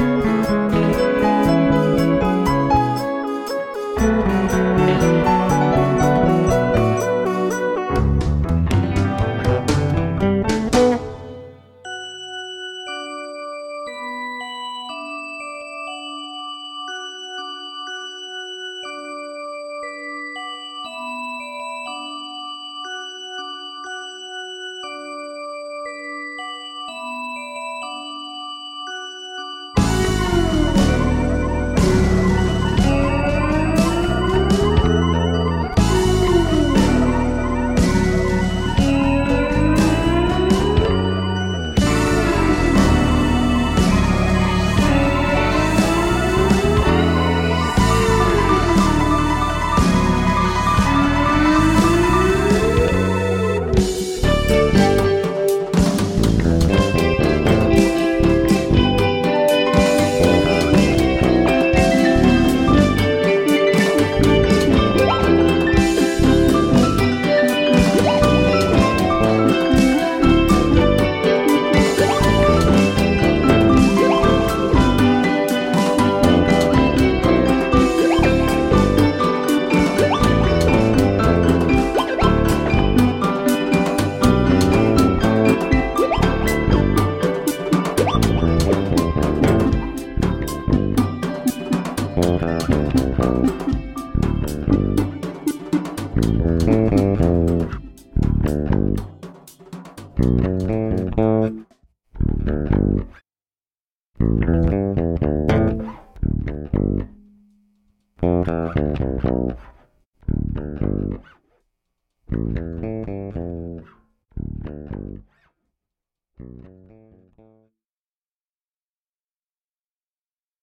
Música